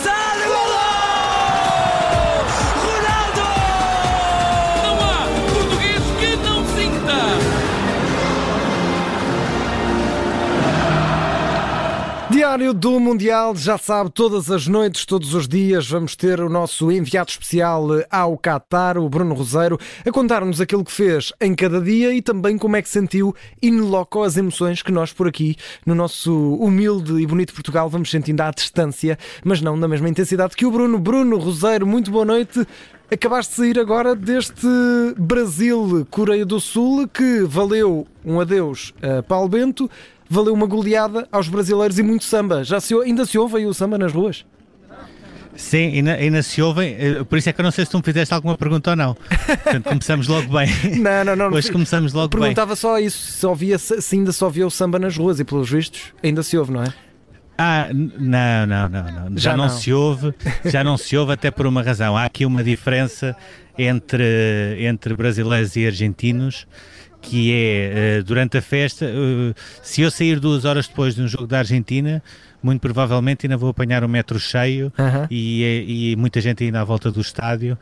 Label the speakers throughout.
Speaker 1: no
Speaker 2: Diário do Mundial, já sabe, todas as noites, todos os dias, vamos ter o nosso enviado especial ao Qatar, o Bruno Roseiro, a contar-nos aquilo que fez em cada dia e também como é que sentiu in loco as emoções que nós por aqui, no nosso humilde e bonito Portugal, vamos sentindo à distância, mas não na mesma intensidade que o Bruno. Bruno Roseiro, muito boa noite. Acabaste de sair agora deste Brasil-Coreia do Sul que valeu um adeus a Paulo Bento, valeu uma goleada aos brasileiros e muito samba. Já se, ainda se ouve aí o samba nas ruas?
Speaker 3: Sim, ainda, ainda se ouvem, eh, por isso é que eu não sei se tu me fizeste alguma pergunta ou não. Portanto, começamos logo bem.
Speaker 2: Não, não, não.
Speaker 3: Hoje começamos logo bem.
Speaker 2: Perguntava só isso, se, ouvia, se ainda se ouvia o samba nas ruas e pelos vistos ainda se ouve, não é?
Speaker 3: Ah, não, não, não, não. Já,
Speaker 2: Já
Speaker 3: não,
Speaker 2: não.
Speaker 3: se ouve, já não se ouve até por uma razão. Há aqui uma diferença entre, entre brasileiros e argentinos que é, eh, durante a festa, eh, se eu sair duas horas depois de um jogo da Argentina, muito provavelmente ainda vou apanhar um metro cheio e, eh, e muita gente ainda à volta do estádio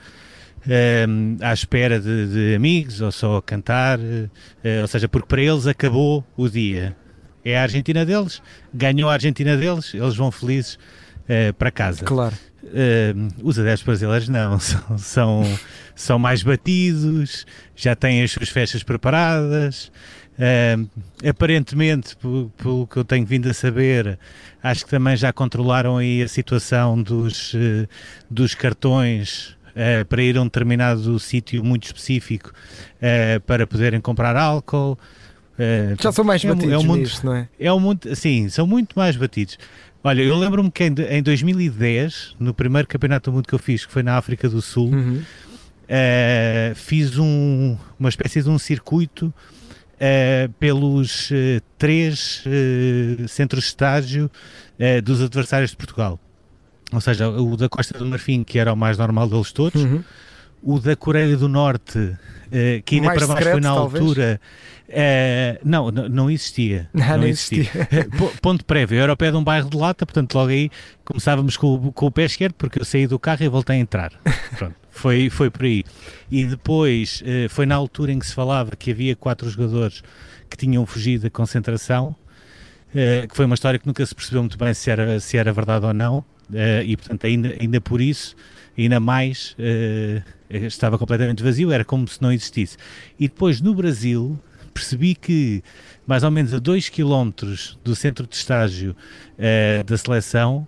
Speaker 3: eh, à espera de, de amigos ou só a cantar, eh, ou seja, porque para eles acabou o dia. É a Argentina deles, ganhou a Argentina deles, eles vão felizes eh, para casa.
Speaker 2: Claro.
Speaker 3: Eh, os adeptos brasileiros não, são, são, são mais batidos, já têm as suas festas preparadas. Eh, aparentemente, pelo, pelo que eu tenho vindo a saber, acho que também já controlaram aí a situação dos, dos cartões eh, para ir a um determinado sítio muito específico eh, para poderem comprar álcool. Eh,
Speaker 2: Já são mais
Speaker 3: é um-
Speaker 2: batidos
Speaker 3: é um mundo-
Speaker 2: nisto, não é?
Speaker 3: é um muito, sim, são muito mais batidos. Olha, eu lembro-me que em, em 2010, no primeiro campeonato do mundo que eu fiz, que foi na África do Sul,
Speaker 2: Uhum.
Speaker 3: eh, fiz um- uma espécie de um circuito eh, pelos eh, três centros de estágio dos adversários de Portugal. Ou seja, o da Costa do Marfim, que era o mais normal deles todos,
Speaker 2: Uhum.
Speaker 3: O da Coreia do Norte, eh, que ainda
Speaker 2: Mais
Speaker 3: para baixo foi na altura. eh, não, não, existia. Não
Speaker 2: não
Speaker 3: existia. Po- Ponto prévio, eu era ao pé de um bairro de lata, portanto, logo aí começávamos com, o- com o pé esquerdo, porque eu saí do carro e voltei a entrar. Pronto, foi, foi por aí. E depois, eh, foi na altura em que se falava que havia quatro jogadores que tinham fugido da concentração, eh, que foi uma história que nunca se percebeu muito bem se era, se era verdade ou não, e portanto, ainda, ainda por isso, ainda mais, estava completamente vazio, era como se não existisse. E depois, no Brasil, percebi que mais ou menos a 2 km do centro de estágio eh, da seleção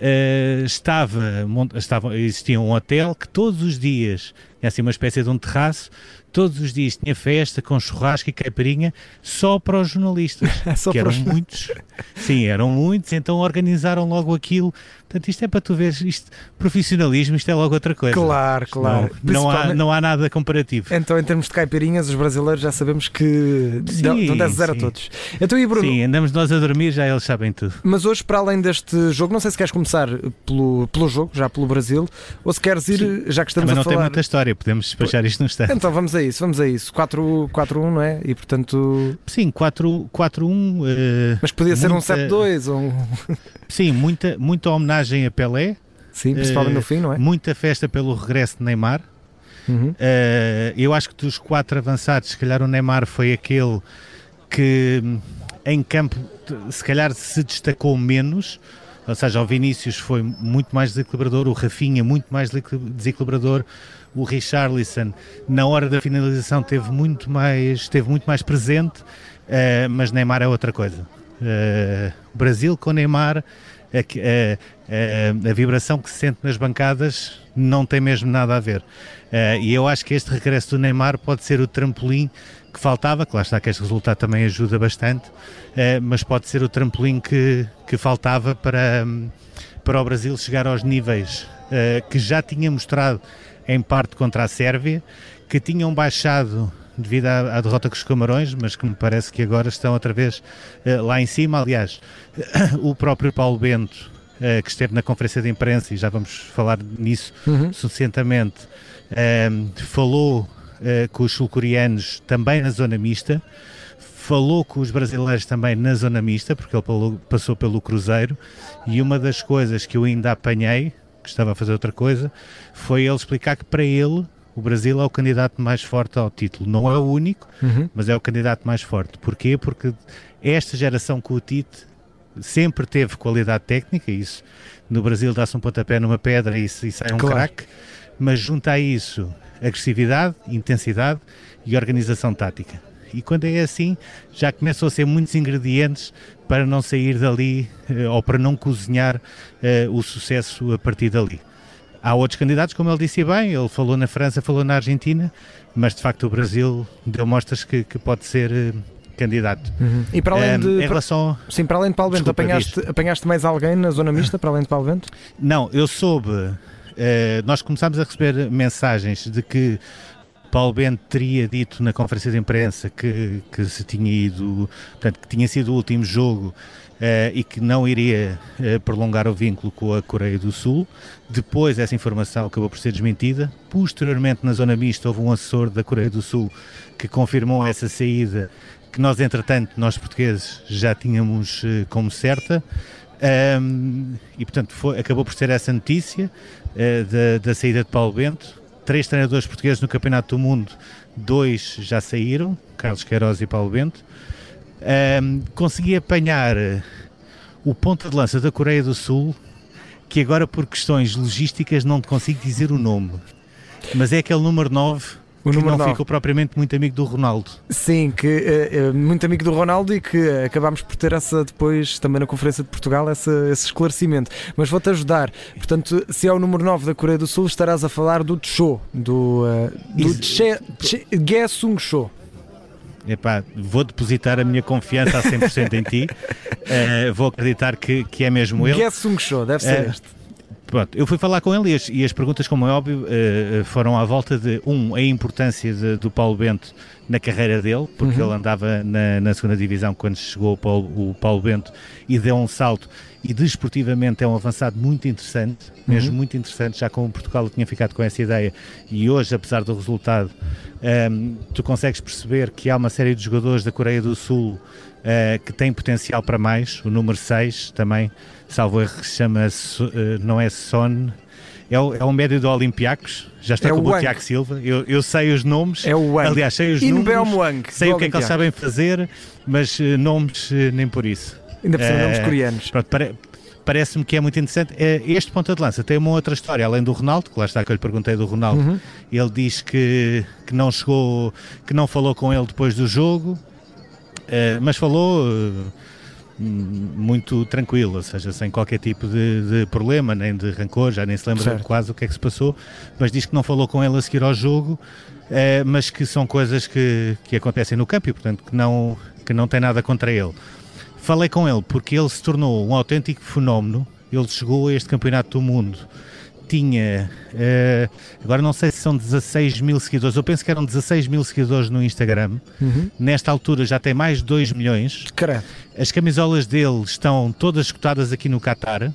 Speaker 3: eh, estava, estava, existia um hotel que todos os dias tinha assim uma espécie de um terraço, todos os dias tinha festa com churrasco e caipirinha só para os jornalistas,
Speaker 2: Só
Speaker 3: que eram
Speaker 2: os-
Speaker 3: muitos, sim, eram muitos, então organizaram logo aquilo. Portanto, isto é para tu veres, isto, profissionalismo, isto é logo outra coisa.
Speaker 2: Claro, claro.
Speaker 3: Não, não, há, não há nada comparativo.
Speaker 2: Então, em termos de caipirinhas, os brasileiros já sabemos que
Speaker 3: Sim,
Speaker 2: dão dão 10 a 0 a
Speaker 3: sim.
Speaker 2: todos. Então, e Bruno,
Speaker 3: Sim, andamos nós a dormir, já eles sabem tudo.
Speaker 2: mas hoje, para além deste jogo, não sei se queres começar pelo, pelo jogo, já pelo Brasil, ou se queres ir, já que estamos
Speaker 3: Mas não
Speaker 2: a
Speaker 3: tem
Speaker 2: falar.
Speaker 3: muita história, podemos despachar isto num instante.
Speaker 2: Então vamos a isso, vamos a isso. 4 4-1, não é? E portanto.
Speaker 3: Sim, 4 4-1. eh,
Speaker 2: Mas podia ser um
Speaker 3: muita-
Speaker 2: 7-2 ou um.
Speaker 3: Sim, muita, muita homenagem a Pelé,
Speaker 2: Sim, principalmente
Speaker 3: Eh,
Speaker 2: no fim, não é?
Speaker 3: muita festa pelo regresso de Neymar.
Speaker 2: Uhum.
Speaker 3: Eh, eu acho que dos quatro avançados, se calhar o Neymar foi aquele que hum, em campo se calhar se destacou menos. Ou seja, o Vinícius foi muito mais desequilibrador, o Rafinha muito mais desequil- desequilibrador, o Richarlison na hora da finalização teve muito mais, esteve muito mais presente, eh, mas Neymar é outra coisa. Eh, Brasil com Neymar, a, a- a- a vibração que se sente nas bancadas não tem mesmo nada a ver. Eh, e eu acho que este regresso do Neymar pode ser o trampolim que faltava, lá está que este resultado também ajuda bastante, eh, mas pode ser o trampolim que, que faltava para, para o Brasil chegar aos níveis eh, que já tinha mostrado em parte contra a Sérvia, que tinham baixado devido à, à derrota com os Camarões, mas que me parece que agora estão outra vez eh, lá em cima. Aliás, o próprio Paulo Bento, eh, que esteve na conferência de imprensa, e já vamos falar nisso
Speaker 2: Uhum.
Speaker 3: suficientemente, eh, falou com os sul-coreanos também na zona mista, falou com os brasileiros também na zona mista, porque ele passou pelo Cruzeiro, e uma das coisas que eu ainda apanhei, que estava a fazer outra coisa, foi ele explicar que para ele o Brasil é o candidato mais forte ao título. Não é o único, uhum. mas é o candidato mais forte. Porquê? Porque esta geração com o Tite sempre teve qualidade técnica, isso no Brasil dá-se um pontapé numa pedra e, e sai um claro. craque, mas junta a isso agressividade, intensidade e organização tática. E quando é assim, já começam a ser muitos ingredientes para não sair dali eh, ou para não cozinhar uh, o sucesso a partir dali. Há outros candidatos, como ele disse bem, ele falou na França, falou na Argentina, mas de facto o Brasil deu mostras que, que pode ser uh, candidato.
Speaker 2: Uhum. E para além de. em relação... Sim, para além de Paulo Bento, apanhaste, apanhaste mais alguém na zona mista, para além de Paulo Bento?
Speaker 3: Não, eu soube. Uh, nós começámos a receber mensagens de que Paulo Bento teria dito na conferência de imprensa que, que se tinha ido, portanto, que tinha sido o último jogo Uh, e que não iria uh, prolongar o vínculo com a Coreia do Sul. Depois essa informação acabou por ser desmentida. Posteriormente, na zona mista, houve um assessor da Coreia do Sul que confirmou essa saída, que nós, entretanto, nós portugueses já tínhamos uh, como certa. Um, e portanto foi, acabou por ser essa notícia da, da saída de Paulo Bento três treinadores portugueses no Campeonato do Mundo, dois já saíram, Carlos Queiroz e Paulo Bento. Um, consegui apanhar eh, o ponta de lança da Coreia do Sul, que agora por questões logísticas não te consigo dizer o nome, mas é aquele número 9 o que não 9. ficou propriamente muito amigo do Ronaldo.
Speaker 2: Sim, que é, muito amigo do Ronaldo e que acabámos por ter essa depois também na Conferência de Portugal essa, esse esclarecimento. Mas vou-te ajudar. Portanto, se é o número 9 da Coreia do Sul, estarás a falar do Cho, do, uh, do che, che, Gesung Cho.
Speaker 3: Epá, vou depositar a minha confiança a 100% em ti. Uh, vou acreditar que, que é mesmo ele.
Speaker 2: Gesung Cho, deve ser uh, este.
Speaker 3: Pronto, eu fui falar com ele e as, e as perguntas, como é óbvio, uh, foram à volta de, um, a importância de, do Paulo Bento na carreira dele, porque uhum. ele andava na, na, segunda divisão quando chegou o Paulo, o Paulo, Bento e deu um salto e desportivamente é um avançado muito interessante, mesmo uhum. muito interessante, já como Portugal tinha ficado com essa ideia e hoje, apesar do resultado, um, ehm, tu consegues perceber que há uma série de jogadores da Coreia do Sul uh, que têm potencial para mais, o número 6 também salvo erro, chama-se, uh, não é Son, é o, é o médio do Olympiacos, já está é com o, o Tiago Silva, eu, eu sei os nomes,
Speaker 2: é o Wang.
Speaker 3: aliás, sei os números, Wang, sei o que é que eles sabem fazer, mas uh, nomes uh, nem por isso.
Speaker 2: Ainda por cima, nomes coreanos.
Speaker 3: Pronto, pare, parece-me que é muito interessante. Este ponta de lança tem uma outra história, além do Ronaldo, que lá está que eu lhe perguntei do Ronaldo. Uhum. Ele diz que, que não chegou, que não falou com ele depois do jogo, uh, mas falou. Uh, muito tranquilo, ou seja, sem qualquer tipo de, de, problema, nem de rancor, já nem se lembra certo. quase o que é que se passou, mas diz que não falou com ele a seguir ao jogo, é, mas que são coisas que, que acontecem no campo e, portanto, que não, que não tem nada contra ele. Falei com ele porque ele se tornou um autêntico fenómeno, ele chegou a este campeonato do mundo tinha, uh, agora não sei se são 16 mil seguidores, eu penso que eram 16 mil seguidores no Instagram. Uhum. Nesta altura já tem mais de 2 milhões.
Speaker 2: Caramba.
Speaker 3: As camisolas dele estão todas escutadas aqui no Qatar.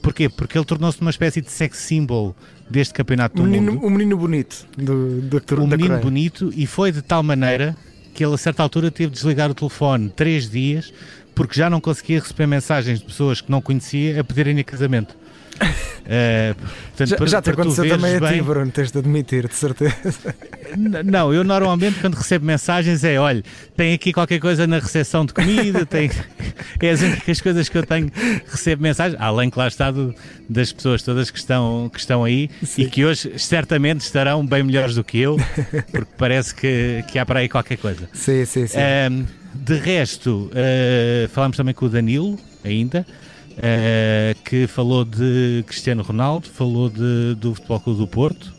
Speaker 3: Porquê? Porque ele tornou-se uma espécie de sex symbol deste campeonato do
Speaker 2: menino,
Speaker 3: mundo.
Speaker 2: O menino bonito do, do,
Speaker 3: do O menino bonito e foi de tal maneira que ele a certa altura teve de desligar o telefone três dias porque já não conseguia receber mensagens de pessoas que não conhecia a pedirem-lhe casamento.
Speaker 2: Uh, portanto, já, para, já te aconteceu também a ti, Bruno, tens de admitir, de certeza.
Speaker 3: Não, eu normalmente quando recebo mensagens é, olha, tem aqui qualquer coisa na recepção de comida, tem... é as únicas coisas que eu tenho, recebo mensagens, além, claro está, do, das pessoas todas que estão, que estão aí Sim. e que hoje certamente estarão bem melhores do que eu, porque parece que, que há para aí qualquer coisa.
Speaker 2: Sim, sim, sim. Um,
Speaker 3: de resto, uh, falamos também com o Danilo, ainda, uh, que falou de Cristiano Ronaldo, falou de, do Futebol Clube do Porto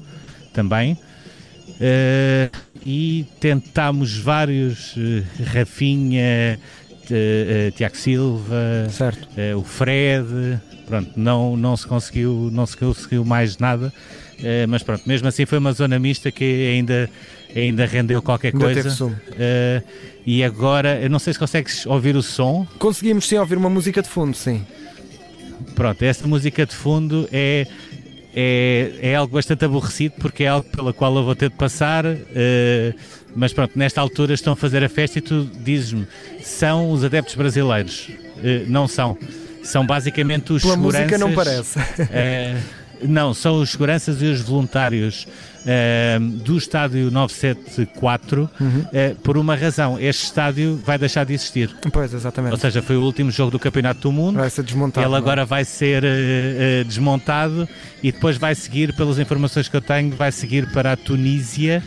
Speaker 3: também. Uh, e tentámos vários, uh, Rafinha, Tiago Silva, o Fred, pronto, não, não se conseguiu, não se conseguiu mais nada, mas pronto, mesmo assim foi uma zona mista que ainda, ainda rendeu qualquer ainda coisa. e agora, eu não sei se consegues ouvir o som.
Speaker 2: Conseguimos sim ouvir uma música de fundo, sim.
Speaker 3: Pronto, esta música de fundo é é, é algo bastante aborrecido porque é algo pela qual eu vou ter de passar. Uh, mas pronto, nesta altura estão a fazer a festa e tu dizes-me, são os adeptos brasileiros? Uh, não são. São basicamente os
Speaker 2: Pela
Speaker 3: seguranças.
Speaker 2: música não parece.
Speaker 3: Uh, não, são os seguranças e os voluntários do estádio 974 uhum. uh, por uma razão. Este estádio vai deixar de existir.
Speaker 2: Pois, exatamente.
Speaker 3: Ou seja, foi o último jogo do Campeonato do Mundo.
Speaker 2: Vai ser desmontado.
Speaker 3: Ele
Speaker 2: não?
Speaker 3: agora vai ser uh, desmontado e depois vai seguir, pelas informações que eu tenho, vai seguir para a Tunísia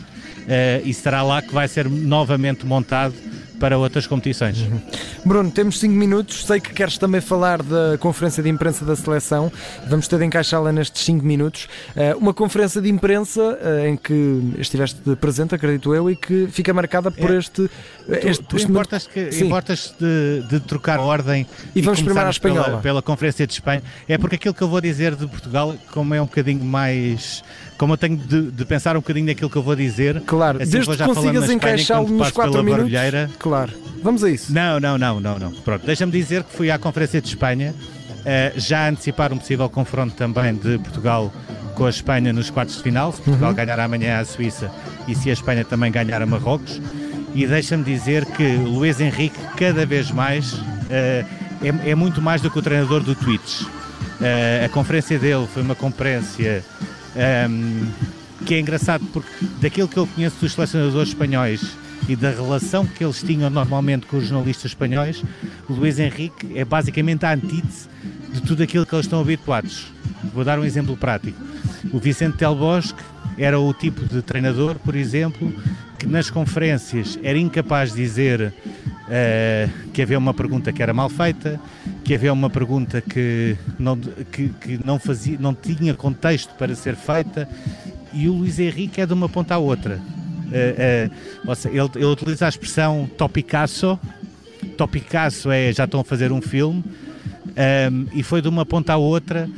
Speaker 3: e será lá que vai ser novamente montado para outras competições. Uhum.
Speaker 2: Bruno, temos 5 minutos. Sei que queres também falar da conferência de imprensa da seleção. Vamos ter de encaixá-la nestes 5 minutos. Uh, uma conferência de imprensa uh, em que estiveste presente, acredito eu, e que fica marcada por é. este. este,
Speaker 3: tu, tu este importas, que, importas de, de, trocar a ordem
Speaker 2: e, e vamos primeiro à espanhola.
Speaker 3: Pela, pela conferência de Espanha. É porque aquilo que eu vou dizer de Portugal, como é um bocadinho mais como eu tenho de, de, pensar um bocadinho naquilo que eu vou dizer.
Speaker 2: Claro, assim desde que consigas encaixá-lo nos 4 minutos.
Speaker 3: Barulheira.
Speaker 2: Claro, vamos a isso.
Speaker 3: Não, não, não, não, não. Pronto, deixa-me dizer que fui à Conferência de Espanha, uh, já antecipar um possível confronto também de Portugal com a Espanha nos quartos de final, se Portugal uhum. ganhar amanhã a Suíça e se a Espanha também ganhar a Marrocos. E deixa-me dizer que Luís Henrique, cada vez mais, uh, é, é, muito mais do que o treinador do Twitch. Uh, a conferência dele foi uma conferência um, que é engraçado porque daquilo que eu conheço dos selecionadores espanhóis e da relação que eles tinham normalmente com os jornalistas espanhóis, o Luís Henrique é basicamente a antítese de tudo aquilo que eles estão habituados. Vou dar um exemplo prático. O Vicente Del Bosque era o tipo de treinador, por exemplo, que nas conferências era incapaz de dizer uh, que havia uma pergunta que era mal feita, que havia uma pergunta que não, que, que não, fazia, não tinha contexto para ser feita, e o Luís Henrique é de uma ponta à outra. Uh, uh, seja, ele, ele, utiliza a expressão topicaço. Topicaço é já estão a fazer um filme, um, e foi de uma ponta à outra,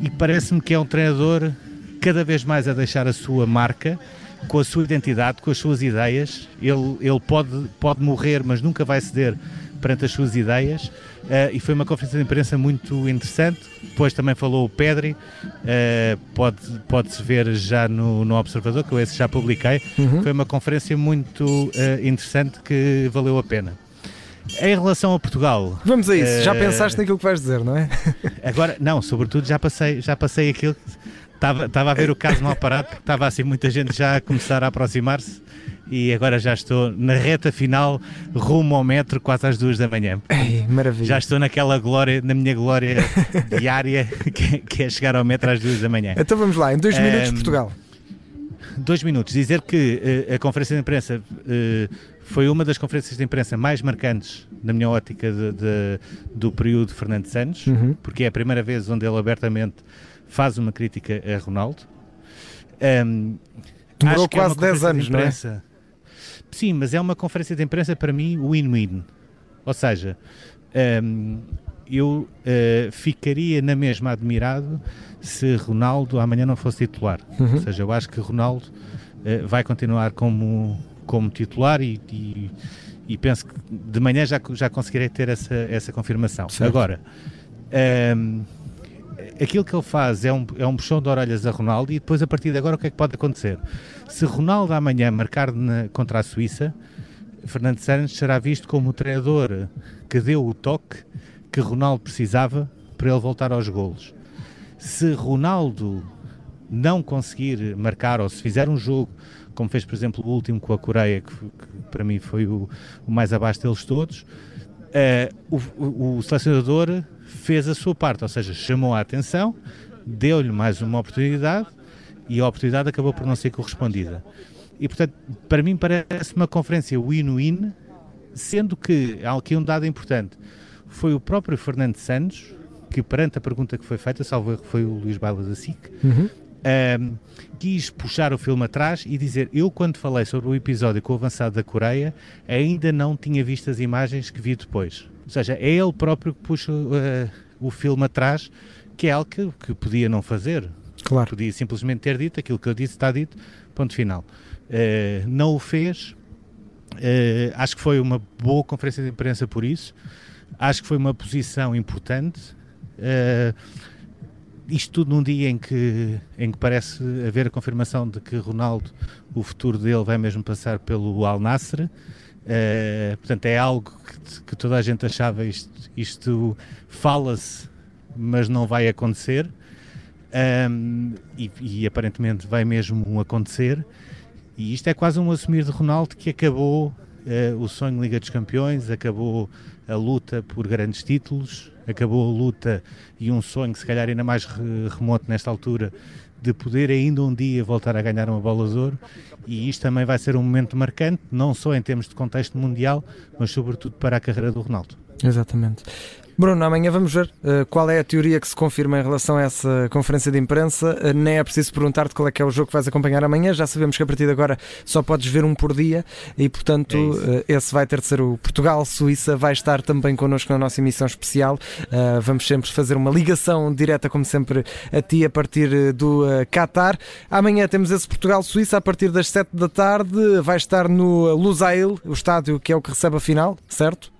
Speaker 3: e parece-me que é um treinador cada vez mais a deixar a sua marca com a sua identidade, com as suas ideias. Ele, ele pode, pode morrer, mas nunca vai ceder perante as suas ideias. Uh, e foi uma conferência de imprensa muito interessante. Depois também falou o Pedri, uh, pode, pode-se ver já no, no Observador, que eu esse já publiquei. Uhum. Foi uma conferência muito uh, interessante que valeu a pena. Em relação a Portugal.
Speaker 2: Vamos a isso, já pensaste naquilo que vais dizer, não é?
Speaker 3: Agora, não, sobretudo já passei, já passei aquilo Estava, estava a ver o caso no aparato, porque estava assim muita gente já a começar a aproximar-se e agora já estou na reta final, rumo ao metro, quase às duas da manhã.
Speaker 2: Ei, maravilha.
Speaker 3: Já estou naquela glória, na minha glória diária, que, que, é chegar ao metro às duas da manhã.
Speaker 2: Então vamos lá, em dois um, minutos, Portugal.
Speaker 3: Dois minutos. Dizer que uh, a conferência de imprensa uh, foi uma das conferências de imprensa mais marcantes, na minha ótica, de, de, do período de Fernando Santos, uhum. porque é a primeira vez onde ele abertamente faz uma crítica a Ronaldo. Um,
Speaker 2: Demorou é quase é 10 anos, não é?
Speaker 3: Sim, mas é uma conferência de imprensa para mim win-win. Ou seja, um, eu uh, ficaria na mesma admirado se Ronaldo amanhã não fosse titular. Uhum. Ou seja, eu acho que Ronaldo uh, vai continuar como, como titular e, e, e, penso que de manhã já, já conseguirei ter essa, essa confirmação. Certo. Agora, um, aquilo que ele faz é um, é um puxão de orelhas a Ronaldo e depois a partir de agora o que é que pode acontecer? Se Ronaldo amanhã marcar na, contra a Suíça, Fernando Santos será visto como o treinador que deu o toque que Ronaldo precisava para ele voltar aos golos. Se Ronaldo não conseguir marcar ou se fizer um jogo como fez por exemplo o último com a Coreia que, que para mim foi o, o, mais abaixo deles todos uh, o, o, o selecionador fez a sua parte, ou seja, chamou a atenção, deu-lhe mais uma oportunidade e a oportunidade acabou por não ser correspondida. E, portanto, para mim parece uma conferência win-win, sendo que há aqui um dado importante. Foi o próprio Fernando Santos que, perante a pergunta que foi feita, salvo que foi o Luís Baila da SIC, uhum. um, quis puxar o filme atrás e dizer: Eu, quando falei sobre o episódio com o avançado da Coreia, ainda não tinha visto as imagens que vi depois. Ou seja, é ele próprio que puxa uh, o filme atrás, que é algo que, que podia não fazer.
Speaker 2: Claro.
Speaker 3: Podia simplesmente ter dito aquilo que eu disse, está dito, ponto final. Uh, não o fez. Uh, acho que foi uma boa conferência de imprensa por isso. Acho que foi uma posição importante. isto tudo num dia em que, em que parece haver a confirmação de que Ronaldo, o futuro dele vai mesmo passar pelo Al Nassr. Uh, portanto, é algo que, que, toda a gente achava isto, isto fala-se, mas não vai acontecer. Um, e, e, aparentemente vai mesmo acontecer. E isto é quase um assumir de Ronaldo que acabou uh, o sonho Liga dos Campeões, acabou a luta por grandes títulos, acabou a luta e um sonho, se calhar ainda mais remoto nesta altura, de poder ainda um dia voltar a ganhar uma bola de ouro. E isto também vai ser um momento marcante, não só em termos de contexto mundial, mas sobretudo para a carreira do Ronaldo.
Speaker 2: Exatamente. Bruno, amanhã vamos ver uh, qual é a teoria que se confirma em relação a essa conferência de imprensa. Uh, nem é preciso perguntar-te qual é que é o jogo que vais acompanhar amanhã. Já sabemos que a partir de agora só podes ver um por dia e, portanto, é uh, esse vai ter de ser o Portugal-Suíça. Vai estar também connosco na nossa emissão especial. vamos sempre fazer uma ligação direta, como sempre, a ti a partir do Qatar. Amanhã temos esse Portugal-Suíça a partir das 7 da tarde. Vai estar no Lusail, o estádio que é o que recebe a final, certo?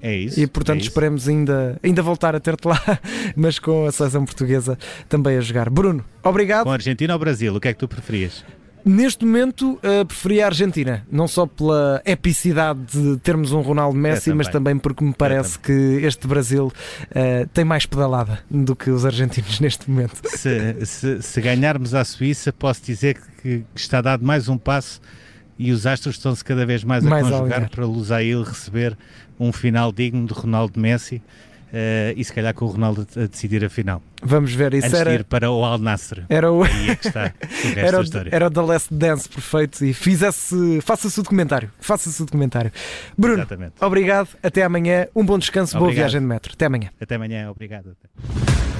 Speaker 3: É isso.
Speaker 2: E portanto
Speaker 3: é isso.
Speaker 2: esperemos ainda, ainda voltar a ter-te lá, mas com a seleção portuguesa também a jogar. Bruno, obrigado.
Speaker 3: Com a Argentina ou Brasil, o que é que tu preferias?
Speaker 2: Neste momento, uh, preferia a Argentina, não só pela epicidade de termos um Ronaldo Messi, também. mas também porque me parece que este Brasil uh, tem mais pedalada do que os argentinos neste momento.
Speaker 3: Se, se, se ganharmos a Suíça, posso dizer que, que está dado mais um passo e os astros estão-se cada vez mais a mais conjugar para Lusail receber um final digno de Ronaldo Messi. Uh, e se calhar com o Ronaldo a decidir a final.
Speaker 2: Vamos ver, isso
Speaker 3: Antes
Speaker 2: era...
Speaker 3: de ir para o Al Nassr.
Speaker 2: Era o...
Speaker 3: Aí é que está o
Speaker 2: era,
Speaker 3: o, história.
Speaker 2: era o The Last Dance perfeito e fizesse, faça-se o documentário. Faça-se o documentário. Bruno, Exatamente. obrigado, até amanhã, um bom descanso, obrigado. boa viagem de metro. Até amanhã.
Speaker 3: Até amanhã, obrigado.
Speaker 4: Olha